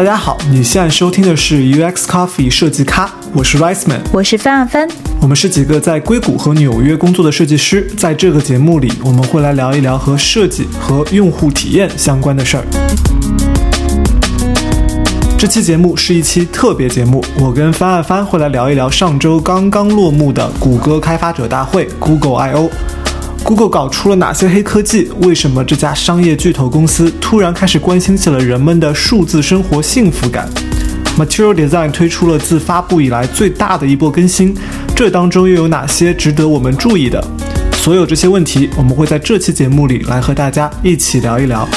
大家好，你现在收听的是 UX Coffee 设计咖，我是 Riceman，我是范范，我们是几个在硅谷和纽约工作的设计师，在这个节目里，我们会来聊一聊和设计和用户体验相关的事儿。这期节目是一期特别节目，我跟范范范会来聊一聊上周刚刚落幕的谷歌开发者大会 Google I/O。Google 搞出了哪些黑科技？为什么这家商业巨头公司突然开始关心起了人们的数字生活幸福感？Material Design 推出了自发布以来最大的一波更新，这当中又有哪些值得我们注意的？所有这些问题，我们会在这期节目里来和大家一起聊一聊。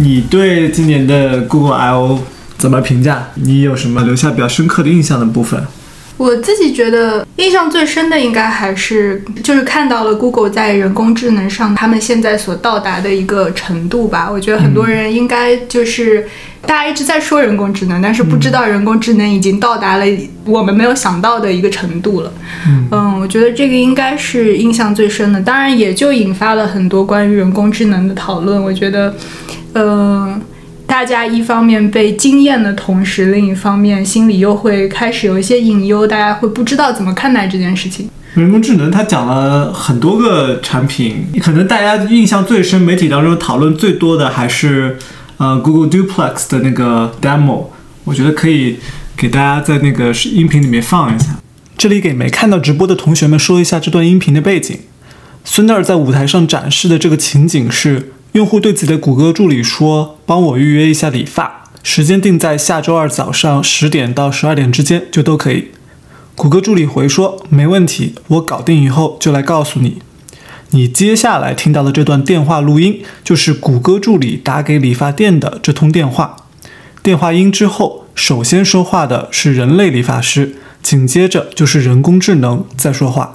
你对今年的 Google I/O 怎么评价？你有什么留下比较深刻的印象的部分？我自己觉得印象最深的应该还是就是看到了 Google 在人工智能上他们现在所到达的一个程度吧。我觉得很多人应该就是大家一直在说人工智能，但是不知道人工智能已经到达了我们没有想到的一个程度了。嗯，我觉得这个应该是印象最深的。当然，也就引发了很多关于人工智能的讨论。我觉得。嗯，大家一方面被惊艳的同时，另一方面心里又会开始有一些隐忧，大家会不知道怎么看待这件事情。人工智能它讲了很多个产品，可能大家印象最深、媒体当中讨论最多的还是呃 Google Duplex 的那个 demo。我觉得可以给大家在那个音频里面放一下。这里给没看到直播的同学们说一下这段音频的背景。孙奈尔在舞台上展示的这个情景是。用户对自己的谷歌助理说：“帮我预约一下理发，时间定在下周二早上十点到十二点之间就都可以。”谷歌助理回说：“没问题，我搞定以后就来告诉你。”你接下来听到的这段电话录音就是谷歌助理打给理发店的这通电话。电话音之后，首先说话的是人类理发师，紧接着就是人工智能在说话。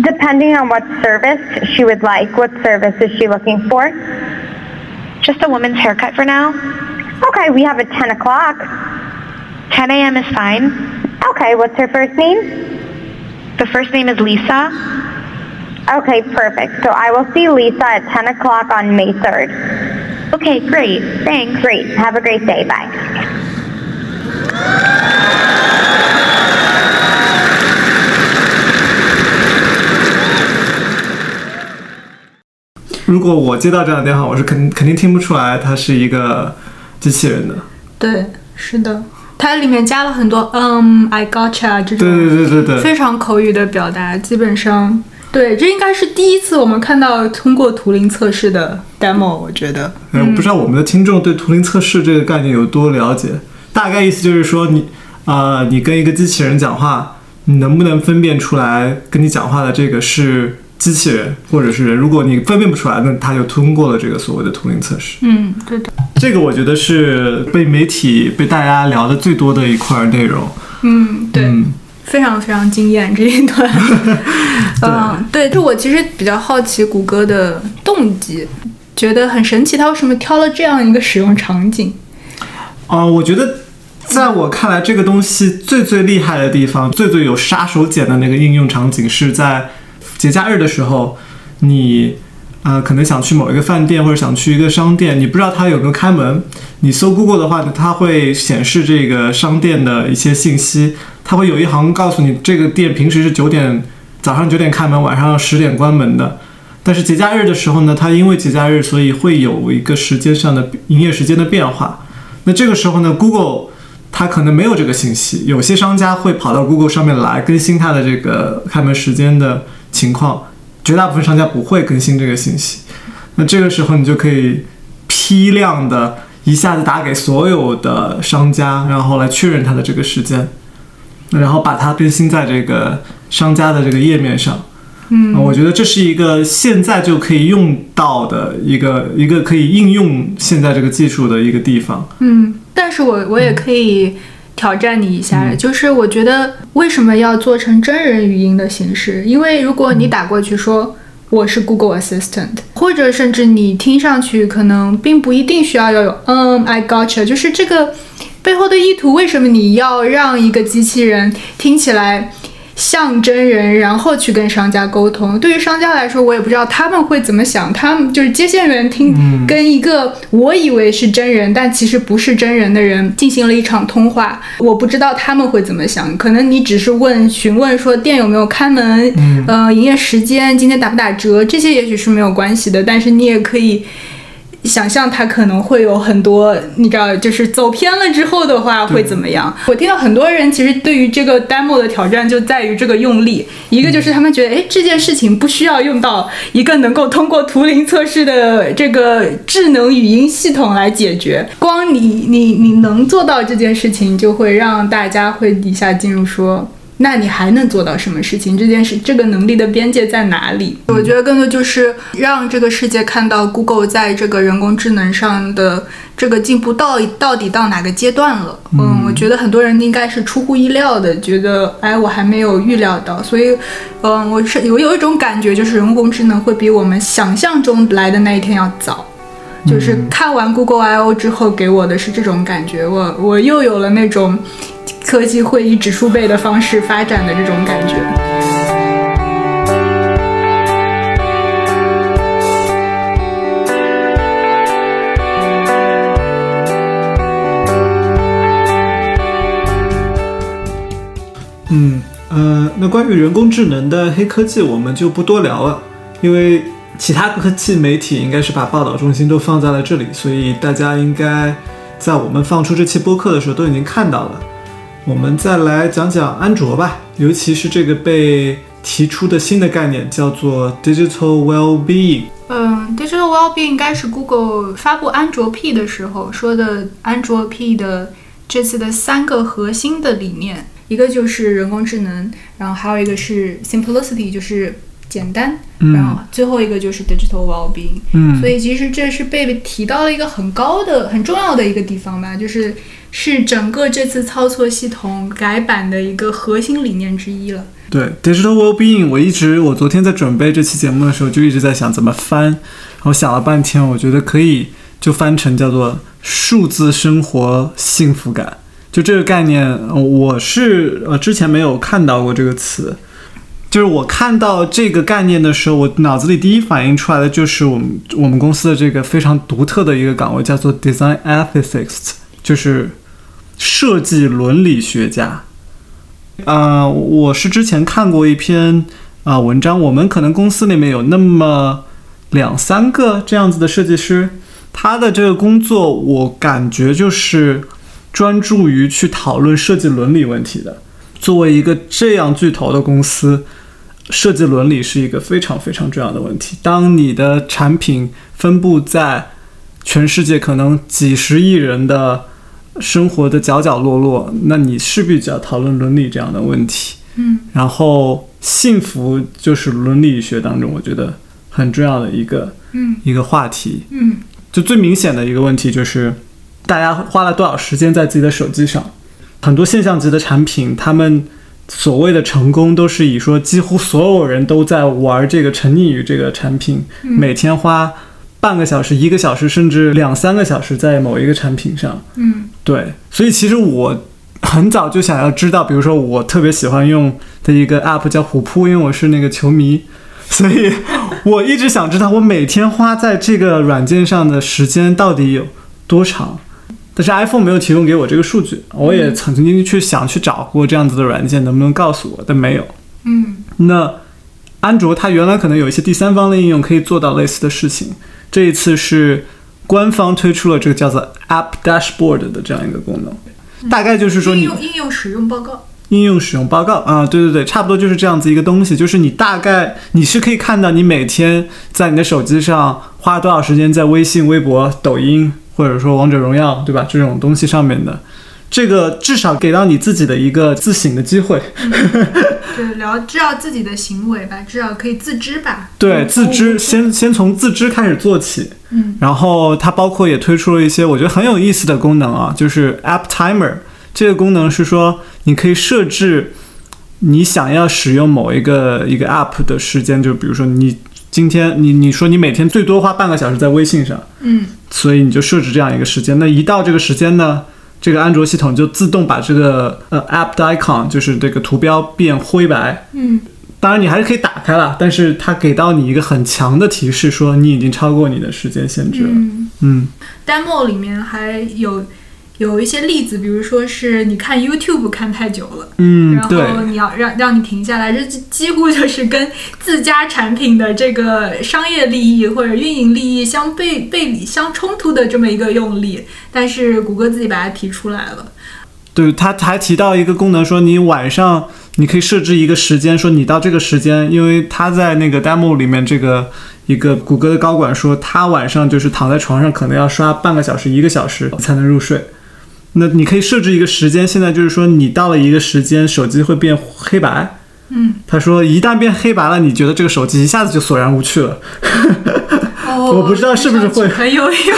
Depending on what service she would like. What service is she looking for? Just a woman's haircut for now. Okay, we have a 10 o'clock. 10 a.m. is fine. Okay, what's her first name? The first name is Lisa. Okay, perfect. So I will see Lisa at 10 o'clock on May 3rd. Okay, great. Thanks. Great. Have a great day. Bye. 如果我接到这样的电话，我是肯肯定听不出来它是一个机器人的。对，是的，它里面加了很多嗯，I gotcha 这种对对对对对非常口语的表达，基本上对，这应该是第一次我们看到通过图灵测试的 demo，我觉得。嗯，我不知道我们的听众对图灵测试这个概念有多了解，大概意思就是说你啊，你跟一个机器人讲话，你能不能分辨出来跟你讲话的这个是？机器人或者是人，如果你分辨不出来，那他就通过了这个所谓的图灵测试。嗯，对的。这个我觉得是被媒体被大家聊的最多的一块内容。嗯，对，非常非常惊艳这一段。嗯，对，就我其实比较好奇谷歌的动机，觉得很神奇，他为什么挑了这样一个使用场景？啊，我觉得在我看来，这个东西最最厉害的地方，最最有杀手锏的那个应用场景是在。节假日的时候，你呃可能想去某一个饭店或者想去一个商店，你不知道它有没有开门。你搜 Google 的话，它会显示这个商店的一些信息，它会有一行告诉你这个店平时是九点早上九点开门，晚上十点关门的。但是节假日的时候呢，它因为节假日，所以会有一个时间上的营业时间的变化。那这个时候呢，Google 它可能没有这个信息，有些商家会跑到 Google 上面来更新它的这个开门时间的。情况，绝大部分商家不会更新这个信息，那这个时候你就可以批量的一下子打给所有的商家，然后来确认它的这个时间，然后把它更新在这个商家的这个页面上。嗯，我觉得这是一个现在就可以用到的一个一个可以应用现在这个技术的一个地方。嗯，但是我我也可以挑战你一下，就是我觉得为什么要做成真人语音的形式？因为如果你打过去说我是 Google Assistant，或者甚至你听上去可能并不一定需要要有嗯 I gotcha，就是这个背后的意图，为什么你要让一个机器人听起来？像真人，然后去跟商家沟通。对于商家来说，我也不知道他们会怎么想。他们就是接线员听，跟一个我以为是真人，但其实不是真人的人进行了一场通话。我不知道他们会怎么想。可能你只是问询问说店有没有开门，呃，营业时间，今天打不打折，这些也许是没有关系的。但是你也可以。想象它可能会有很多，你知道，就是走偏了之后的话会怎么样？我听到很多人其实对于这个 demo 的挑战就在于这个用力，一个就是他们觉得，哎，这件事情不需要用到一个能够通过图灵测试的这个智能语音系统来解决，光你你你能做到这件事情，就会让大家会一下进入说。那你还能做到什么事情？这件事，这个能力的边界在哪里？我觉得更多就是让这个世界看到 Google 在这个人工智能上的这个进步到到底到哪个阶段了。嗯，我觉得很多人应该是出乎意料的，觉得哎，我还没有预料到。所以，嗯，我是我有一种感觉，就是人工智能会比我们想象中来的那一天要早。就是看完 Google I/O 之后，给我的是这种感觉，我我又有了那种。科技会以指数倍的方式发展的这种感觉。嗯呃，那关于人工智能的黑科技，我们就不多聊了，因为其他科技媒体应该是把报道重心都放在了这里，所以大家应该在我们放出这期播客的时候都已经看到了。我们再来讲讲安卓吧，尤其是这个被提出的新的概念，叫做 digital well-being。嗯，digital well-being 应该是 Google 发布安卓 P 的时候说的，安卓 P 的这次的三个核心的理念，一个就是人工智能，然后还有一个是 simplicity，就是简单，然后最后一个就是 digital well-being。嗯，所以其实这是被提到了一个很高的、很重要的一个地方吧，就是。是整个这次操作系统改版的一个核心理念之一了。对，digital well-being，我一直，我昨天在准备这期节目的时候，就一直在想怎么翻，然后想了半天，我觉得可以就翻成叫做数字生活幸福感。就这个概念，我是呃之前没有看到过这个词。就是我看到这个概念的时候，我脑子里第一反应出来的就是我们我们公司的这个非常独特的一个岗位，叫做 design ethicist，就是。设计伦理学家，啊，我是之前看过一篇啊文章，我们可能公司里面有那么两三个这样子的设计师，他的这个工作我感觉就是专注于去讨论设计伦理问题的。作为一个这样巨头的公司，设计伦理是一个非常非常重要的问题。当你的产品分布在全世界可能几十亿人的。生活的角角落落，那你势必就要讨论伦理这样的问题。嗯，然后幸福就是伦理学当中我觉得很重要的一个，嗯，一个话题。嗯，就最明显的一个问题就是，大家花了多少时间在自己的手机上？很多现象级的产品，他们所谓的成功都是以说几乎所有人都在玩这个，沉溺于这个产品，每天花。半个小时、一个小时，甚至两三个小时，在某一个产品上，嗯，对，所以其实我很早就想要知道，比如说我特别喜欢用的一个 app 叫虎扑，因为我是那个球迷，所以我一直想知道我每天花在这个软件上的时间到底有多长。但是 iPhone 没有提供给我这个数据，我也曾经去想去找过这样子的软件，能不能告诉我，但没有。嗯，那安卓它原来可能有一些第三方的应用可以做到类似的事情。这一次是官方推出了这个叫做 App Dashboard 的这样一个功能，大概就是说你应用应用使用报告，应用使用报告。啊，对对对，差不多就是这样子一个东西，就是你大概你是可以看到你每天在你的手机上花多少时间在微信、微博、抖音或者说王者荣耀，对吧？这种东西上面的，这个至少给到你自己的一个自省的机会。对，聊知道自己的行为吧，至少可以自知吧。对，嗯自知，先先从自知开始做起。嗯，然后它包括也推出了一些我觉得很有意思的功能啊，就是 App Timer 这个功能是说你可以设置你想要使用某一个一个 App 的时间，就比如说你今天你你说你每天最多花半个小时在微信上，嗯所以你就设置这样一个时间。那一到这个时间呢，这个安卓系统就自动把这个呃 App 的 icon 就是这个图标变灰白。嗯当然你还是可以打开了，但是它给到你一个很强的提示，说你已经超过你的时间限制了。嗯嗯，demo 里面还有有一些例子，比如说是你看 YouTube 看太久了。嗯，然，后你要让让你停下来，这几几乎就是跟自家产品的这个商业利益或者运营利益相背背离相冲突的这么一个用力，但是谷歌自己把它提出来了。对，他还提到一个功能，说你晚上你可以设置一个时间，说你到这个时间，因为他在那个 demo 里面，这个一个谷歌的高管说，他晚上就是躺在床上，可能要刷半个小时、一个小时才能入睡。那你可以设置一个时间，现在就是说你到了一个时间，手机会变黑白。嗯，他说一旦变黑白了，你觉得这个手机一下子就索然无趣了。哦，我不知道是不是会很有用。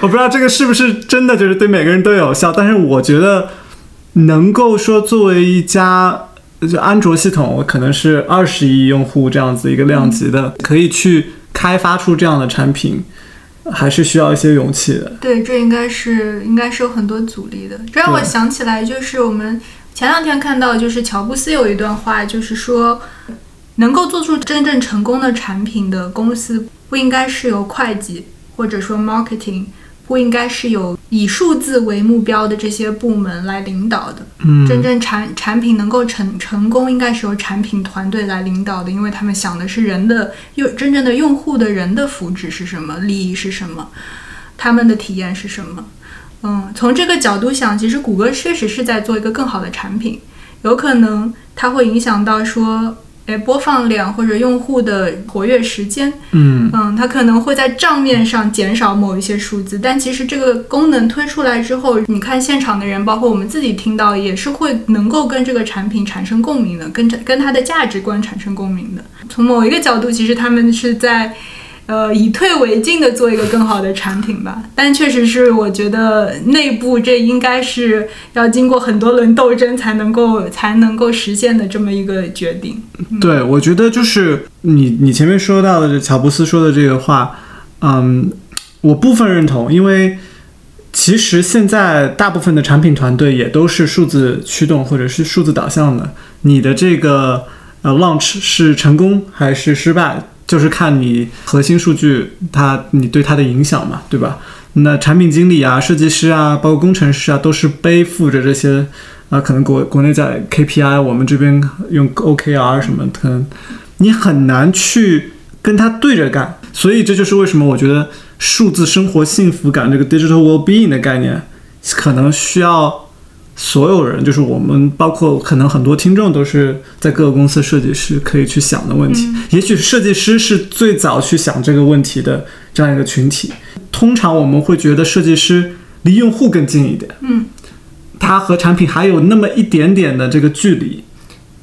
我不知道这个是不是真的就是对每个人都有效，但是我觉得能够说作为一家就安卓系统，可能是二十亿用户这样子一个量级的，可以去开发出这样的产品，还是需要一些勇气的。对，这应该是应该是有很多阻力的。这让我想起来，就是我们前两天看到，就是乔布斯有一段话，就是说，能够做出真正成功的产品的公司，不应该是由会计或者说 marketing，不应该是有以数字为目标的这些部门来领导的。嗯，真正产产品能够成成功，应该是由产品团队来领导的，因为他们想的是人的用真正的用户的人的福祉是什么，利益是什么，他们的体验是什么。嗯，从这个角度想，其实谷歌确实是在做一个更好的产品，有可能它会影响到说，诶，播放量或者用户的活跃时间，嗯嗯，它可能会在账面上减少某一些数字，但其实这个功能推出来之后，你看现场的人，包括我们自己听到，也是会能够跟这个产品产生共鸣的，跟这跟它的价值观产生共鸣的。从某一个角度，其实他们是在。呃，以退为进的做一个更好的产品吧，但确实是我觉得内部这应该是要经过很多轮斗争才能够才能够实现的这么一个决定。对，我觉得就是你你前面说到的这乔布斯说的这个话，嗯，我部分认同，因为其实现在大部分的产品团队也都是数字驱动或者是数字导向的，你的这个呃 launch 是成功还是失败，就是看你核心数据它你对它的影响嘛，对吧？那产品经理啊、设计师啊，包括工程师啊，都是背负着这些啊，可能国国内在 KPI，我们这边用 OKR 什么，可能你很难去跟他对着干。所以这就是为什么我觉得数字生活幸福感这个 digital well-being 的概念，可能需要所有人，就是我们，包括可能很多听众都是在各个公司设计师可以去想的问题。也许设计师是最早去想这个问题的这样一个群体。通常我们会觉得设计师离用户更近一点，嗯，他和产品还有那么一点点的这个距离。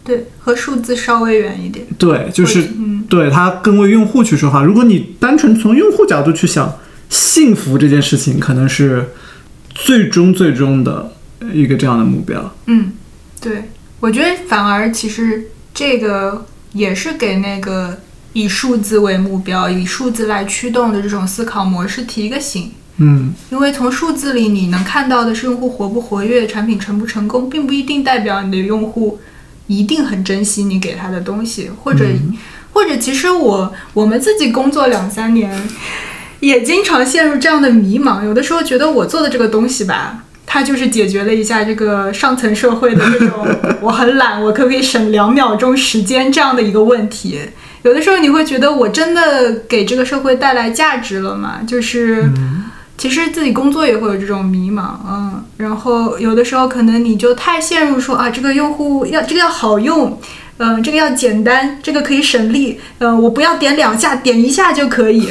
对，和数字稍微远一点。对，就是嗯，对他更为用户去说话。如果你单纯从用户角度去想，幸福这件事情可能是最终最终的一个这样的目标。嗯，对，我觉得反而其实这个也是给那个以数字为目标、以数字来驱动的这种思考模式提一个醒。嗯，因为从数字里你能看到的是用户活不活跃、产品成不成功，并不一定代表你的用户一定很珍惜你给他的东西，或者、或者其实我我们自己工作两三年，也经常陷入这样的迷茫。有的时候觉得我做的这个东西吧，它就是解决了一下这个上层社会的这种我很懒，我可不可以省两秒钟时间这样的一个问题。有的时候你会觉得我真的给这个社会带来价值了吗？就是。其实自己工作也会有这种迷茫，嗯，然后有的时候可能你就太陷入说啊，这个用户要这个要好用，嗯、这个要简单，这个可以省力，呃，我不要点两下，点一下就可以。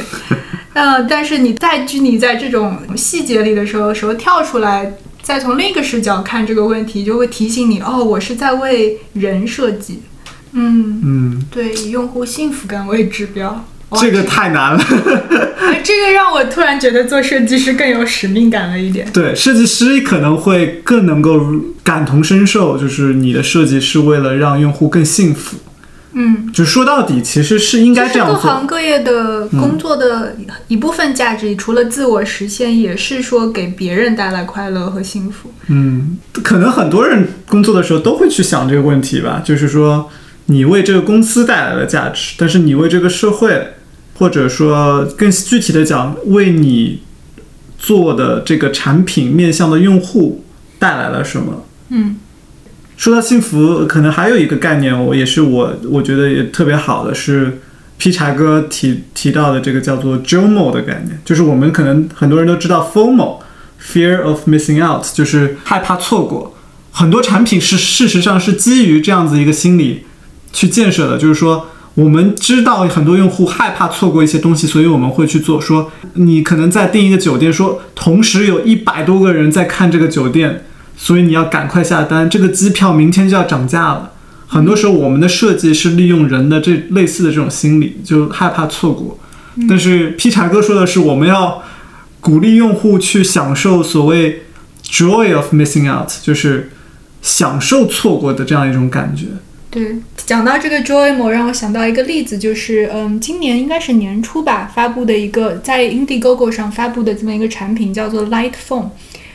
呃，但是你再拘泥在这种细节里的时候，时候跳出来，再从另一个视角看这个问题，就会提醒你，哦，我是在为人设计。嗯，嗯，对，以用户幸福感为指标。这个太难了。哎这个让我突然觉得做设计师更有使命感了一点。对，设计师可能会更能够感同身受，就是你的设计是为了让用户更幸福。嗯，就说到底，其实是应该这样做。行各业的工作的一部分价值，除了自我实现，也是说给别人带来快乐和幸福。嗯，可能很多人工作的时候都会去想这个问题吧，就是说你为这个公司带来了价值，但是你为这个社会，或者说更具体的讲，为你做的这个产品面向的用户带来了什么？嗯说到幸福，可能还有一个概念，我也是我我觉得也特别好的是。劈柴哥提提到的这个叫做 JOMO 的概念，就是我们可能很多人都知道 FOMO，Fear of Missing Out，就是害怕错过。很多产品是事实上是基于这样子一个心理去建设的，就是说我们知道很多用户害怕错过一些东西，所以我们会去做。说你可能在订一个酒店，说同时有一百多个人在看这个酒店，所以你要赶快下单，这个机票明天就要涨价了。很多时候，我们的设计是利用人的这类似的这种心理，就害怕错过。但是劈柴哥说的是，我们要鼓励用户去享受所谓 joy of missing out，就是享受错过的这样一种感觉。对，讲到这个 Joymo，让我想到一个例子，就是嗯，今年应该是年初吧，发布的一个在 Indiegogo 上发布的这么一个产品，叫做 Light Phone。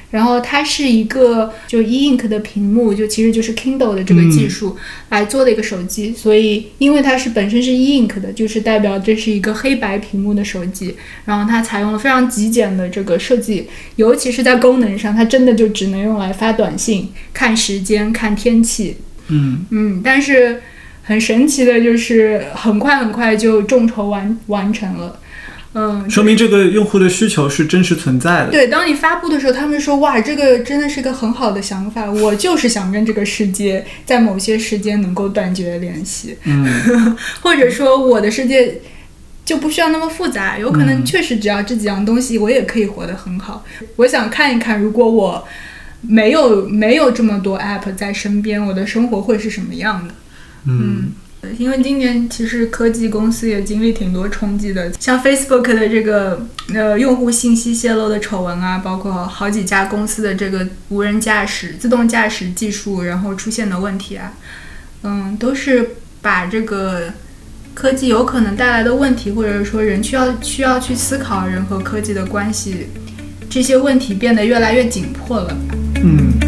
然后它是一个就 e ink 的屏幕，就其实就是 Kindle 的这个技术来做的一个手机。所以因为它是本身是 e ink 的，就是代表这是一个黑白屏幕的手机。然后它采用了非常极简的这个设计，尤其是在功能上，它真的就只能用来发短信、看时间、看天气。嗯嗯，但是很神奇的就是很快很快就众筹完完成了。嗯，说明这个用户的需求是真实存在的。对，当你发布的时候，他们说哇，这个真的是个很好的想法，我就是想跟这个世界在某些时间能够断绝联系，嗯，或者说我的世界就不需要那么复杂，有可能确实只要这几样东西，我也可以活得很好。我想看一看，如果我没有没有这么多 app 在身边，我的生活会是什么样的？嗯因为今年其实科技公司也经历挺多冲击的，像 Facebook 的这个呃用户信息泄露的丑闻啊，包括好几家公司的这个无人驾驶、自动驾驶技术然后出现的问题啊，嗯，都是把这个科技有可能带来的问题，或者说人需要需要去思考人和科技的关系，这些问题变得越来越紧迫了。嗯。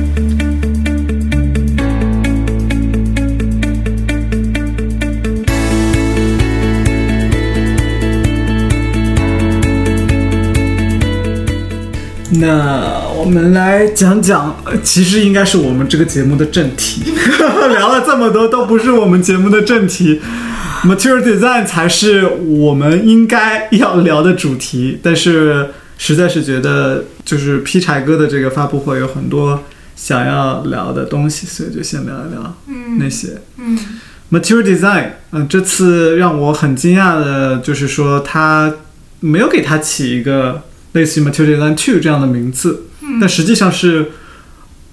那我们来讲讲，呃其实应该是我们这个节目的正题。聊了这么多，都不是我们节目的正题。Material design 才是我们应该要聊的主题，但是实在是觉得，就是劈柴哥的这个发布会有很多想要聊的东西，所以就先聊一聊那些。嗯 Material Design，嗯、这次让我很惊讶的就是说，他没有给他起一个类似于 Material Design Two 这样的名字，但实际上是，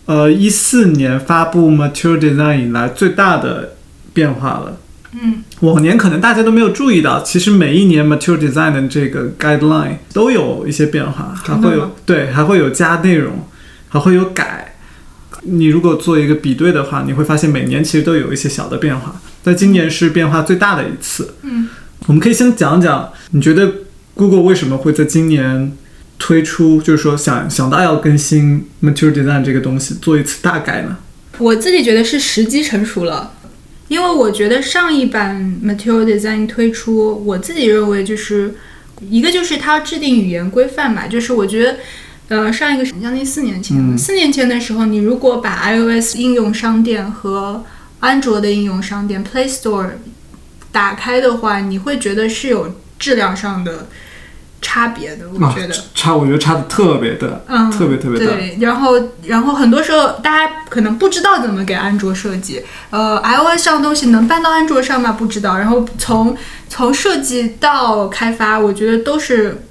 呃，一四年发布 Material Design 以来最大的变化了。嗯往年可能大家都没有注意到，其实每一年 Material Design 的这个 guideline 都有一些变化，还会有对，还会有加内容，还会有改。你如果做一个比对的话，你会发现每年其实都有一些小的变化，但今年是变化最大的一次。嗯，我们可以先讲讲，你觉得 Google 为什么会在今年推出，就是说想想到要更新 Material Design 这个东西，做一次大改呢？我自己觉得是时机成熟了，因为我觉得上一版 Material Design 推出，我自己认为就是一个就是它要制定语言规范嘛，就是我觉得。呃，上一个是将近四年前四年前的时候，你如果把 iOS 应用商店和安卓的应用商店 Play Store 打开的话，你会觉得是有质量上的差别的。我觉得，啊、差，我觉得差的特别的，嗯，特别特别大。对，然后然后很多时候大家可能不知道怎么给安卓设计，呃，iOS 上的东西能搬到安卓上吗？不知道。然后从从设计到开发，我觉得都是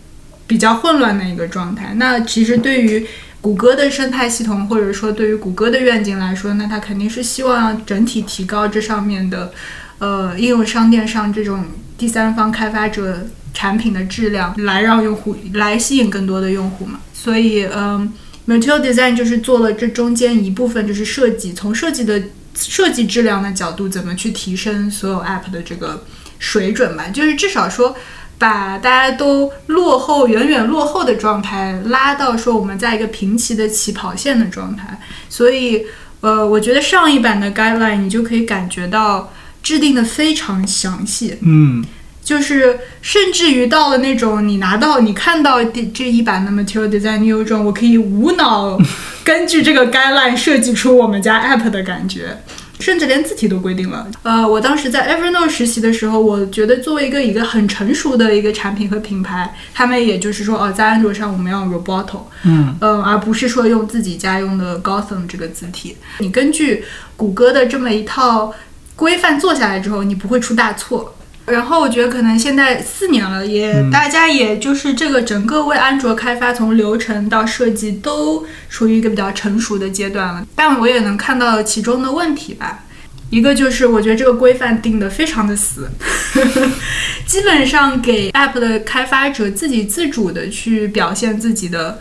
比较混乱的一个状态。那其实对于谷歌的生态系统，或者说对于谷歌的愿景来说，那它肯定是希望整体提高这上面的，呃，应用商店上这种第三方开发者产品的质量，来让用户来吸引更多的用户嘛。所以，嗯，Material Design 就是做了这中间一部分，就是设计，从设计的设计质量的角度，怎么去提升所有 App 的这个水准吧，就是至少说。把大家都落后、远远落后的状态拉到说我们在一个平齐的起跑线的状态，所以，呃，我觉得上一版的 guideline 你就可以感觉到制定的非常详细，嗯，就是甚至于到了那种你拿到、你看到这这一版的 material design，你有一种我可以无脑根据这个 guideline 设计出我们家 app 的感觉。甚至连字体都规定了。呃，我当时在 Evernote 实习的时候，我觉得作为一个一个很成熟的一个产品和品牌，他们也就是说，哦，在安卓上我们要 Roboto，嗯，呃，而不是说用自己家用的 Gotham 这个字体。你根据谷歌的这么一套规范做下来之后，你不会出大错。然后我觉得可能现在四年了，也大家也就是这个整个为安卓开发，从流程到设计都处于一个比较成熟的阶段了。但我也能看到其中的问题吧。一个就是我觉得这个规范定的非常的死，基本上给 App 的开发者自己自主的去表现自己的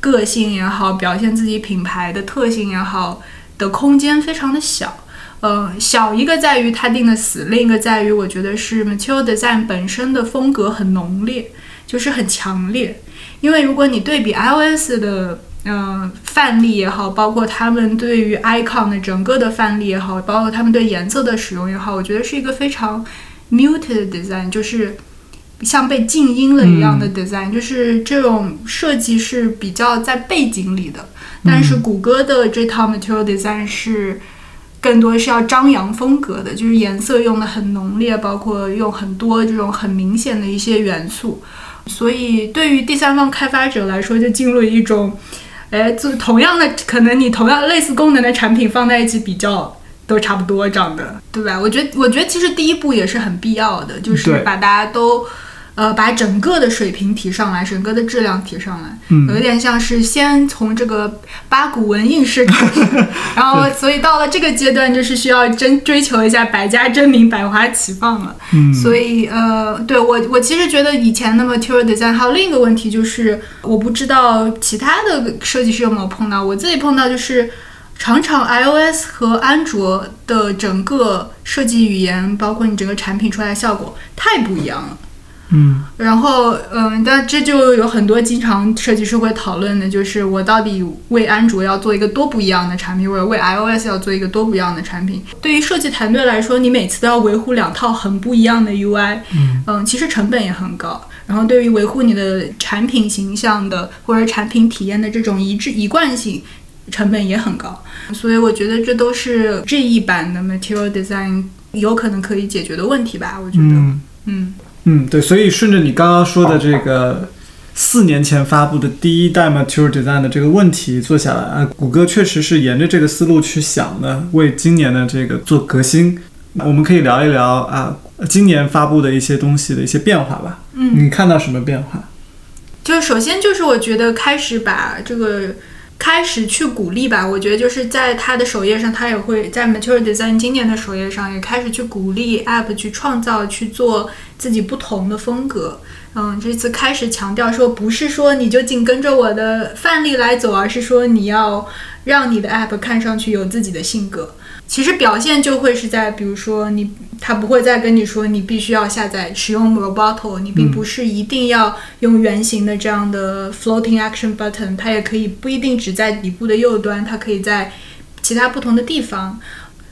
个性也好，表现自己品牌的特性也好的空间非常的小。呃，小一个在于它定的死，另一个在于我觉得是 Material Design 本身的风格很浓烈，就是很强烈。因为如果你对比 iOS 的嗯范例也好，包括他们对于 icon 的整个的范例也好，包括他们对颜色的使用也好，我觉得是一个非常 muted design，就是像被静音了一样的 design，就是这种设计是比较在背景里的。但是谷歌的这套 Material Design 是。更多是要张扬风格的，就是颜色用的很浓烈，包括用很多这种很明显的一些元素，所以对于第三方开发者来说，就进入一种，哎，就同样的，可能你同样类似功能的产品放在一起比较，都差不多长的，对吧？我觉得，我觉得其实第一步也是很必要的，就是把大家都。呃，把整个的水平提上来，整个的质量提上来，嗯，有一点像是先从这个八股文应试开始，然后所以到了这个阶段，就是需要真追求一下百家争鸣、百花齐放了。嗯，所以呃，对我我其实觉得以前那么 material design 还有另一个问题就是，我不知道其他的设计师有没有碰到，我自己碰到就是常常 iOS 和安卓的整个设计语言，包括你整个产品出来的效果太不一样了。嗯，然后嗯，但这就有很多经常设计师会讨论的，就是我到底为安卓要做一个多不一样的产品，或者为 iOS 要做一个多不一样的产品。对于设计团队来说，你每次都要维护两套很不一样的 UI，嗯，其实成本也很高。然后对于维护你的产品形象的或者产品体验的这种一致一贯性，成本也很高。所以我觉得这都是这一版的 Material Design 有可能可以解决的问题吧。我觉得，嗯。嗯，对，所以顺着你刚刚说的这个四年前发布的第一代 Material Design 的这个问题做下来啊，谷歌确实是沿着这个思路去想的，为今年的这个做革新。我们可以聊一聊啊，今年发布的一些东西的一些变化吧。嗯，你看到什么变化？就首先就是我觉得开始把这个。开始去鼓励吧，我觉得就是在他的首页上，他也会在 Material Design 今年的首页上也开始去鼓励 App 去创造、去做自己不同的风格。嗯，这次开始强调说，不是说你就紧跟着我的范例来走，而是说你要让你的 App 看上去有自己的性格。其实表现就会是在，比如说你，他不会再跟你说你必须要下载使用 Roboto，你并不是一定要用圆形的这样的 Floating Action Button，它也可以不一定只在底部的右端，它可以在其他不同的地方。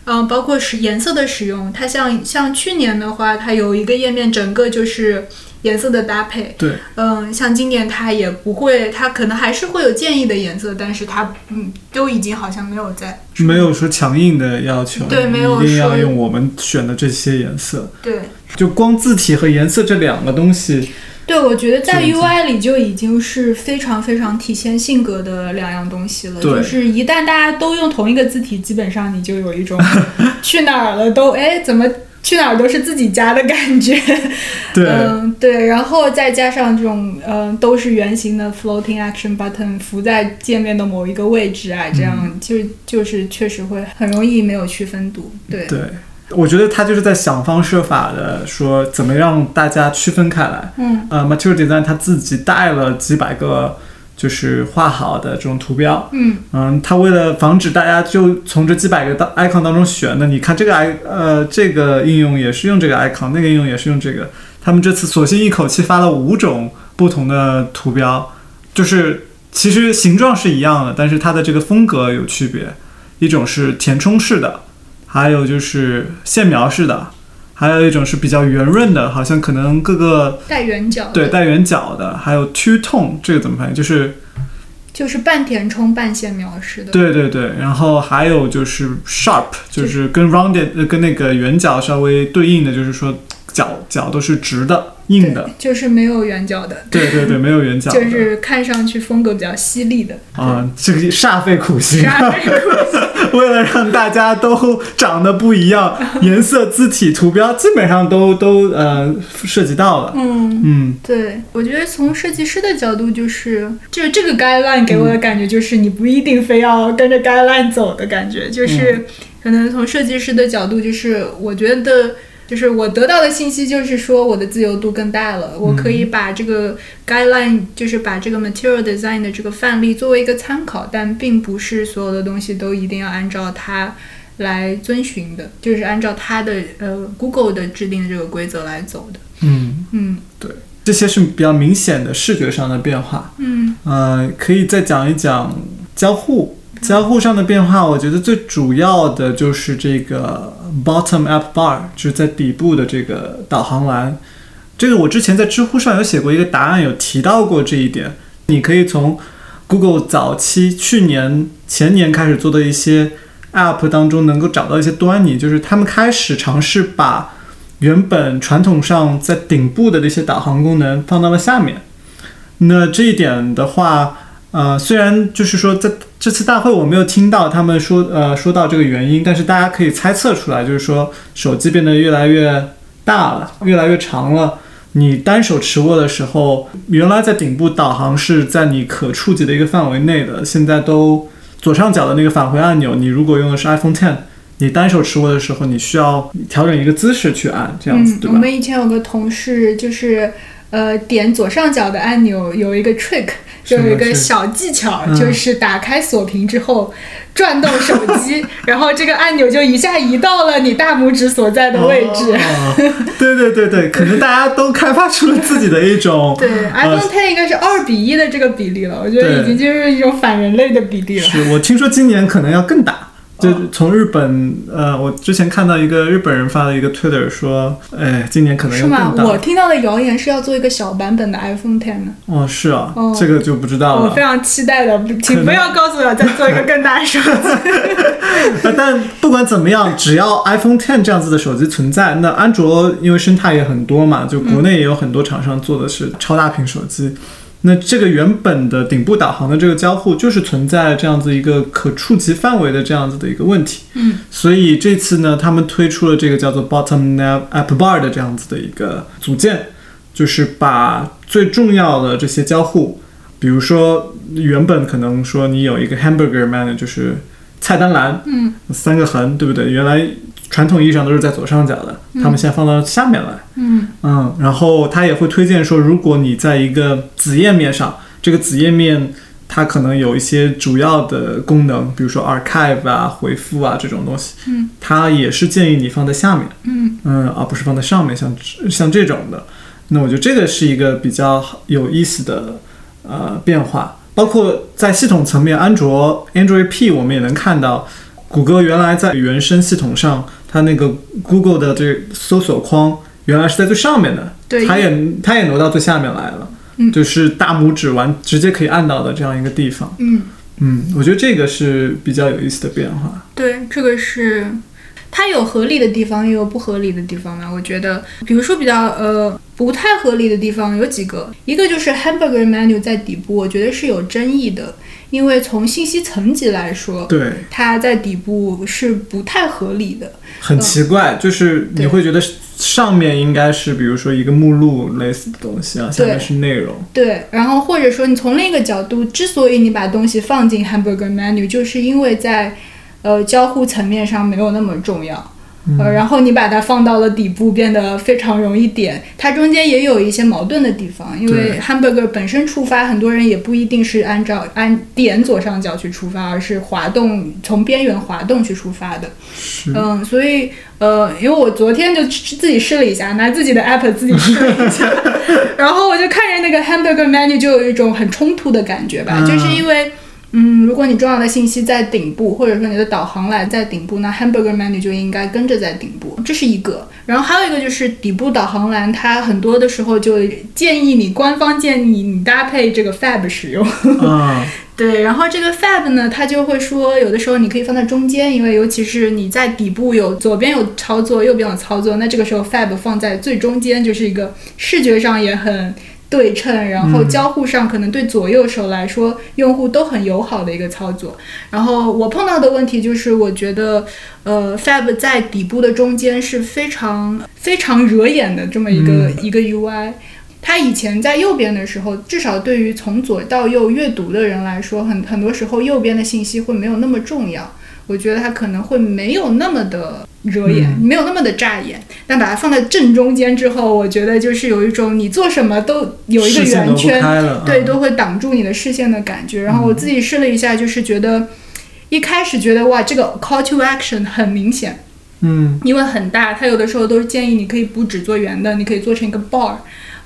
嗯，包括是颜色的使用，它像像去年的话，它有一个页面整个就是。颜色的搭配，对，嗯，像今年它也不会，它可能还是会有建议的颜色，但是它嗯，都已经好像没有在，没有说强硬的要求，对，没有一定要用我们选的这些颜色，对，就光字体和颜色这两个东西，对，我觉得在 UI 里就已经是非常非常体现性格的两样东西了，就是一旦大家都用同一个字体，基本上你就有一种 去哪儿了都哎怎么。去哪儿都是自己家的感觉。对，嗯，对，然后再加上这种，嗯、都是圆形的 floating action button 浮在界面的某一个位置啊，这样嗯就就是确实会很容易没有区分度。对，对，我觉得他就是在想方设法的说怎么让大家区分开来。嗯呃，Material Design 他自己带了几百个就是画好的这种图标。嗯嗯，他为了防止大家就从这几百个当 icon 当中选呢，你看这个 i 呃这个应用也是用这个 icon，那个应用也是用这个。他们这次索性一口气发了五种不同的图标，就是其实形状是一样的，但是它的这个风格有区别。一种是填充式的，还有就是线描式的，还有一种是比较圆润的，好像可能各个带圆角，对带圆角的，还有 two tone 这个怎么翻译？就是就是半填充半线描式的。对对对，然后还有就是 sharp，就是跟 rounded 呃跟那个圆角稍微对应的，就是说角角都是直的、硬的。就是没有圆角的，对对对，没有圆角。就是看上去风格比较犀利的。啊、这个煞费苦心，煞费苦心 为了让大家都长得不一样，颜色、字体、图标基本上都都呃涉及到了。嗯，嗯，对，我觉得从设计师的角度，就是就是这个 guideline 给我的感觉就是你不一定非要跟着 guideline 走的感觉，就是可能从设计师的角度，就是我觉得。就是我得到的信息就是说我的自由度更大了，我可以把这个 guideline，就是把这个 material design 的这个范例作为一个参考，但并不是所有的东西都一定要按照它来遵循的，就是按照它的呃 Google 的制定的这个规则来走的。嗯，嗯对这些是比较明显的视觉上的变化。嗯呃，可以再讲一讲交互。交互上的变化，我觉得最主要的就是这个 bottom app bar，就是在底部的这个导航栏。这个我之前在知乎上有写过一个答案，有提到过这一点。你可以从 Google 早期去年、前年开始做的一些 app 当中，能够找到一些端倪，就是他们开始尝试把原本传统上在顶部的那些导航功能放到了下面。那这一点的话，呃，虽然就是说在这次大会我没有听到他们说呃说到这个原因，但是大家可以猜测出来，就是说手机变得越来越大了，越来越长了。你单手持握的时候，原来在顶部导航是在你可触及的一个范围内的，现在都左上角的那个返回按钮，你如果用的是 iPhone Ten，你单手持握的时候，你需要调整一个姿势去按，这样子、嗯，对吧？我们以前有个同事就是。呃，点左上角的按钮有一个 trick，就有一个小技巧，嗯就是打开锁屏之后转动手机，然后这个按钮就一下移到了你大拇指所在的位置。哦对对对对，可能大家都开发出了自己的一种 对呃，iPhone Ten 应该是二比一的这个比例了，我觉得已经就是一种反人类的比例了。是我听说今年可能要更大。就从日本，呃，我之前看到一个日本人发了一个 Twitter 说，哎，今年可能是吗。我听到的谣言是要做一个小版本的 iPhone Ten 呢。哦，是啊，哦这个就不知道了我非。常期待的，请不要告诉我再做一个更大的手机。呃 但不管怎么样，只要 iPhone Ten 这样子的手机存在，那安卓因为生态也很多嘛，就国内也有很多厂商做的是超大屏手机。那这个原本的顶部导航的这个交互，就是存在这样子一个可触及范围的这样子的一个问题。嗯，所以这次呢，他们推出了这个叫做 Bottom Nav App Bar 的这样子的一个组件，就是把最重要的这些交互，比如说原本可能说你有一个 Hamburger Menu，就是菜单栏，嗯，三个横，对不对？原来传统意义上都是在左上角的，他们现在放到下面来。嗯。嗯，然后他也会推荐说，如果你在一个子页面上，这个子页面它可能有一些主要的功能，比如说 archive 啊、回复啊这种东西，嗯，它也是建议你放在下面，嗯。嗯，而不是放在上面，像像这种的。那我觉得这个是一个比较有意思的呃变化，包括在系统层面，安卓 Android P 我们也能看到，谷歌原来在原生系统上，它那个 Google 的这个搜索框原来是在最上面的，对。它也它也挪到最下面来了，嗯。就是大拇指完直接可以按到的这样一个地方，嗯，嗯，我觉得这个是比较有意思的变化，对，这个是它有合理的地方，也有不合理的地方嘛。我觉得，比如说比较呃不太合理的地方有几个，一个就是 hamburger menu 在底部，我觉得是有争议的，因为从信息层级来说，对，它在底部是不太合理的。很奇怪，就是你会觉得上面应该是比如说一个目录类似的东西啊，下面是内容。对，然后或者说你从另一个角度，之所以你把东西放进 hamburger menu，就是因为在呃交互层面上没有那么重要。呃，然后你把它放到了底部，变得非常容易点。它中间也有一些矛盾的地方，因为 hamburger 本身触发，很多人也不一定是按照按点左上角去触发，而是滑动从边缘滑动去触发的。嗯，所以呃，因为我昨天就吃自己试了一下，拿自己的 app 自己试了一下，然后我就看着那个 hamburger menu 就有一种很冲突的感觉吧，嗯就是因为。嗯，如果你重要的信息在顶部，或者说你的导航栏在顶部，那 hamburger menu 就应该跟着在顶部，这是一个。然后还有一个就是底部导航栏，它很多的时候就建议你，官方建议你搭配这个 fab 使用。嗯，对，然后这个 fab 呢，它就会说，有的时候你可以放在中间，因为尤其是你在底部有左边有操作，右边有操作，那这个时候 fab 放在最中间，就是一个视觉上也很对称，然后交互上可能对左右手来说，用户都很友好的一个操作。然后我碰到的问题就是，我觉得呃 fab 在底部的中间是非常非常惹眼的这么一个、一个 UI。它以前在右边的时候，至少对于从左到右阅读的人来说，很很多时候右边的信息会没有那么重要。我觉得它可能会没有那么的惹眼，没有那么的扎眼。但把它放在正中间之后，我觉得就是有一种你做什么都有一个圆圈，对，嗯都会挡住你的视线的感觉。然后我自己试了一下，就是觉得一开始觉得哇，这个 call to action 很明显，嗯因为很大，它有的时候都是建议你可以不只做圆的，你可以做成一个 bar。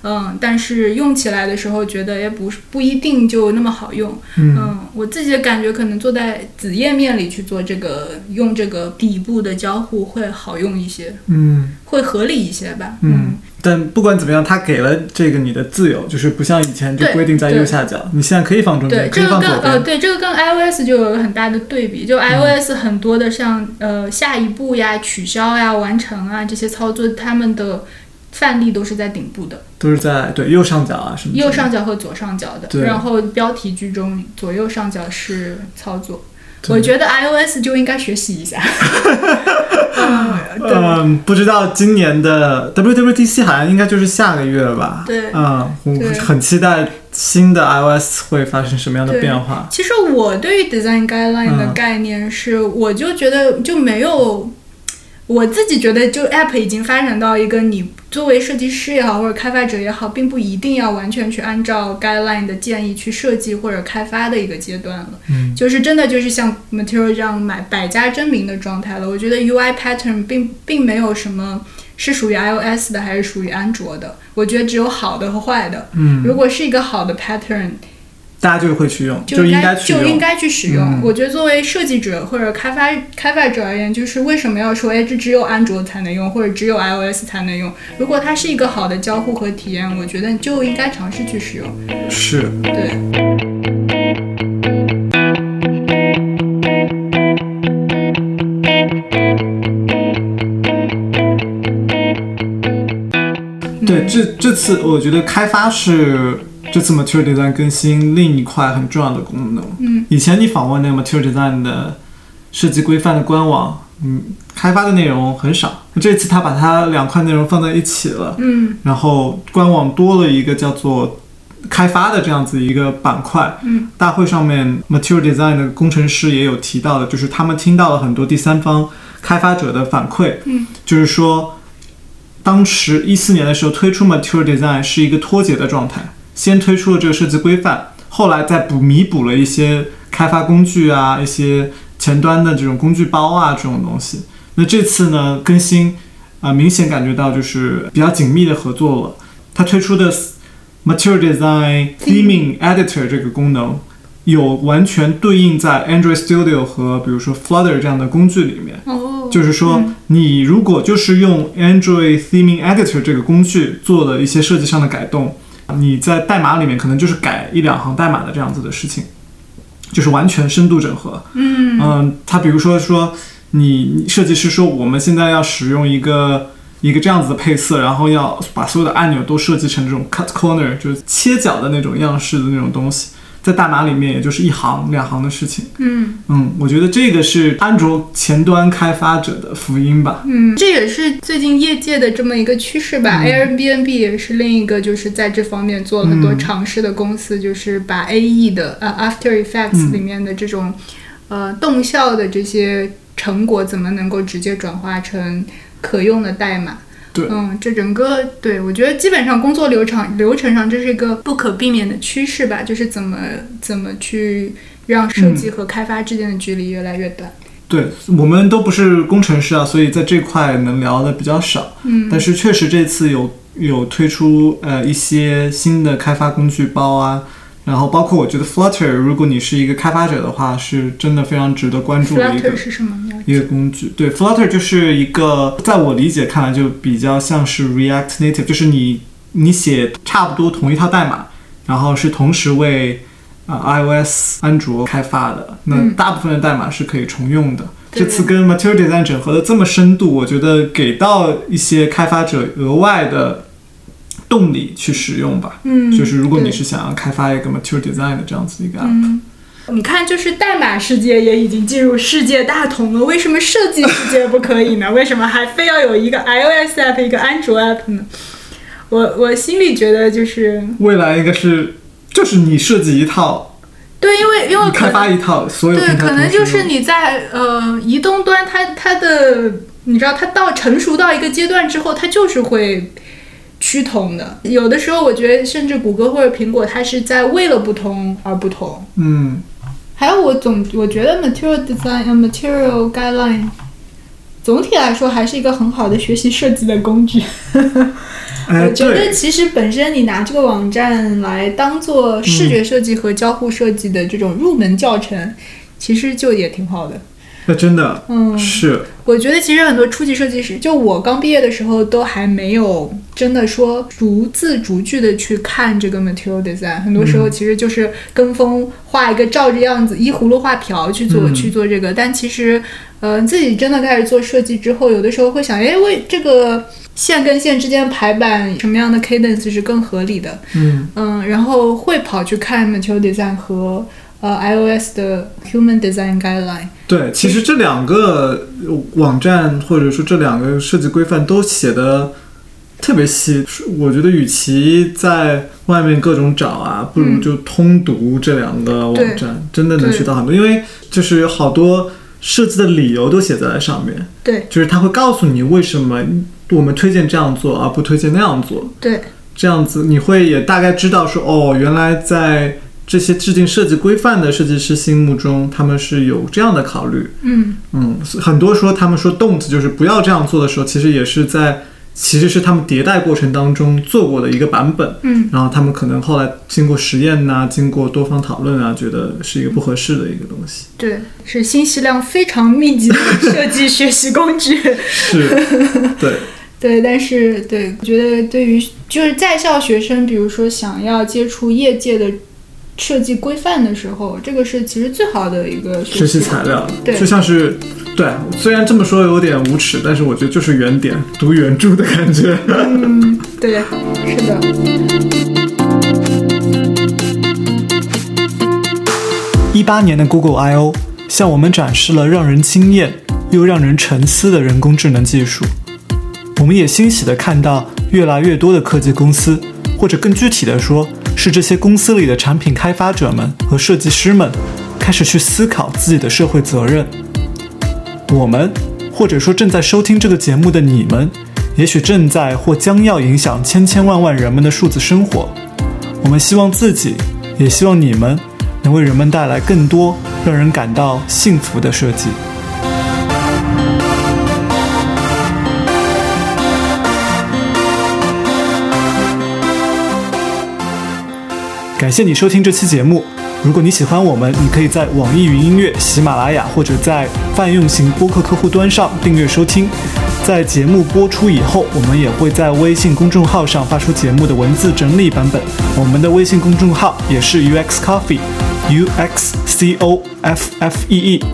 嗯，但是用起来的时候觉得也不是不一定就那么好用。嗯我自己的感觉可能坐在子页面里去做这个，用这个底部的交互会好用一些，嗯会合理一些吧。嗯。但不管怎么样，它给了这个你的自由，就是不像以前就规定在右下角，你现在可以放中，间，可这个跟以放左边。呃，对，这个跟 iOS 就有了很大的对比。就 iOS 很多的像、呃下一步呀、取消呀、完成啊这些操作，他们的范例都是在顶部的，都是在对右上角啊什么。右上角和左上角的。然后标题居中，左右上角是操作。我觉得 iOS 就应该学习一下。嗯，不知道今年的 WWDC 好像应该就是下个月了吧？对嗯，我很期待新的 iOS 会发生什么样的变化。其实我对于 design guideline 的嗯概念是，我就觉得就没有，我自己觉得就 app 已经发展到一个你作为设计师也好，或者开发者也好，并不一定要完全去按照 guideline 的建议去设计或者开发的一个阶段了。嗯，就是真的就是像 material 这样买百家争鸣的状态了。我觉得 UI pattern 并并没有什么是属于 iOS 的还是属于安卓的，我觉得只有好的和坏的。嗯，如果是一个好的 pattern，大家就会去用，就应该就应。该去使用。嗯我觉得作为设计者或者开发开发者而言，就是为什么要说哎这只有安卓才能用，或者只有 iOS 才能用？如果它是一个好的交互和体验，我觉得就应该尝试去使用。是，对，对，这这次我觉得开发是这次 Material Design 更新另一块很重要的功能。嗯，以前你访问那个 Material Design 的设计规范的官网，嗯，开发的内容很少。这次他把它两块内容放在一起了，嗯然后官网多了一个叫做开发的这样子一个板块。嗯，大会上面 Material Design 的工程师也有提到的，就是他们听到了很多第三方开发者的反馈，嗯，就是说，当时一四年的时候推出 Material Design 是一个脱节的状态，先推出了这个设计规范，后来再补弥补了一些开发工具啊，一些前端的这种工具包啊这种东西。那这次呢更新，啊、明显感觉到就是比较紧密的合作了。它推出的 Material Design Theming Editor 这个功能，有完全对应在 Android Studio 和比如说 Flutter 这样的工具里面。哦，就是说，你如果就是用 Android Theming Editor 这个工具做了一些设计上的改动，你在代码里面可能就是改一两行代码的这样子的事情，就是完全深度整合。嗯嗯，他比如说说你你设计师说我们现在要使用一个一个这样子的配色，然后要把所有的按钮都设计成这种 cut corner，就是切角的那种样式的那种东西。在代码里面也就是一行两行的事情。嗯嗯，我觉得这个是安卓前端开发者的福音吧。嗯，这也是最近业界的这么一个趋势吧。Airbnb 也是另一个就是在这方面做了很多尝试的公司，就是把 AE 的呃 After Effects 里面的这种、呃动效的这些成果怎么能够直接转化成可用的代码。对嗯，这整个对我觉得基本上工作流程流程上这是一个不可避免的趋势吧，就是怎么怎么去让设计和开发之间的距离越来越短。对我们都不是工程师啊，所以在这块能聊的比较少。嗯但是确实这次有有推出呃一些新的开发工具包啊，然后包括我觉得 Flutter，如果你是一个开发者的话，是真的非常值得关注的一个是什么？一个工具。对，Flutter 就是一个在我理解看来就比较像是 React Native，就是你你写差不多同一套代码，然后是同时为啊、呃 iOS、安卓开发的，那嗯大部分的代码是可以重用的。对这次跟 Material Design 整合的这么深度，我觉得给到一些开发者额外的动力去使用吧。嗯就是如果你是想要开发一个 Material Design 的这样子的一个 app，、嗯，你看，就是代码世界也已经进入世界大同了，为什么设计世界不可以呢？为什么还非要有一个 iOS app 一个安卓 app 呢？我我心里觉得就是未来应该是就是你设计一套，对，因为因为开发一套，所有对，可能就是你在呃移动端它，它的你知道，它到成熟到一个阶段之后，它就是会趋同的。有的时候，我觉得甚至谷歌或者苹果，它是在为了不同而不同。嗯。还有，我总我觉得 material design 呃 material guideline 总体来说还是一个很好的学习设计的工具。哎，我觉得，其实本身你拿这个网站来当做视觉设计和交互设计的这种入门教程，其实就也挺好的。那真的，嗯是，我觉得其实很多初级设计师，就我刚毕业的时候，都还没有真的说逐字逐句的去看这个 material design。很多时候其实就是跟风画一个照着样子，依葫芦画瓢去做、嗯去做这个。但其实，呃，自己真的开始做设计之后，有的时候会想，哎，为这个线跟线之间排版什么样的 cadence 是更合理的？嗯，嗯，然后会跑去看 material design 和呃 iOS 的 human design guideline。对，其实这两个网站或者说这两个设计规范都写的特别细，我觉得与其在外面各种找啊，不如嗯。就通读这两个网站，真的能学到很多，因为就是有好多设计的理由都写在上面，对就是他会告诉你为什么我们推荐这样做而不推荐那样做，对，这样子你会也大概知道说，哦，原来在这些制定设计规范的设计师心目中，他们是有这样的考虑。嗯。嗯，很多说他们说 don't 就是不要这样做的时候，其实也是在其实是他们迭代过程当中做过的一个版本。嗯，然后他们可能后来经过实验呐、经过多方讨论啊，觉得是一个不合适的一个东西。对，是信息量非常密集的设计学习工具。是，对，对，但是对，我觉得对于就是在校学生，比如说想要接触业界的设计规范的时候，这个是其实最好的一个学习习材料，对就像是。对，虽然这么说有点无耻，但是我觉得就是原点读原著的感觉。嗯，对，是的。一八年的 Google I/O 向我们展示了让人惊艳又让人沉思的人工智能技术。我们也欣喜地看到越来越多的科技公司，或者更具体的说，是这些公司里的产品开发者们和设计师们，开始去思考自己的社会责任。我们，或者说正在收听这个节目的你们，也许正在或将要影响千千万万人们的数字生活。我们希望自己，也希望你们，能为人们带来更多让人感到幸福的设计。感谢你收听这期节目。如果你喜欢我们，你可以在网易云音乐、喜马拉雅或者在泛用型播客客户端上订阅收听。在节目播出以后，我们也会在微信公众号上发出节目的文字整理版本。我们的微信公众号也是 UX Coffee，U X C O F F E E。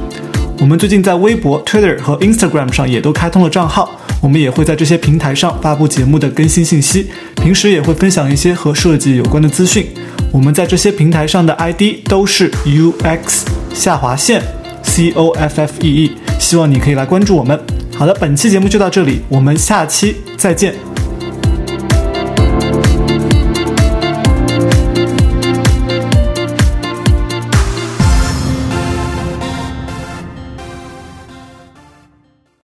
我们最近在微博、Twitter 和 Instagram 上也都开通了账号，我们也会在这些平台上发布节目的更新信息，平时也会分享一些和设计有关的资讯。我们在这些平台上的 ID 都是 UX 下划线 C O F F E E，希望你可以来关注我们。好的，本期节目就到这里，我们下期再见。